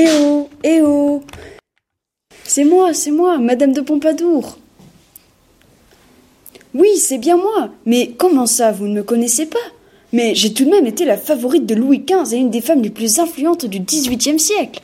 Eh oh, eh oh C'est moi, c'est moi, Madame de Pompadour. Oui, c'est bien moi. Mais comment ça, vous ne me connaissez pas? Mais j'ai tout de même été la favorite de Louis XV et une des femmes les plus influentes du XVIIIe siècle.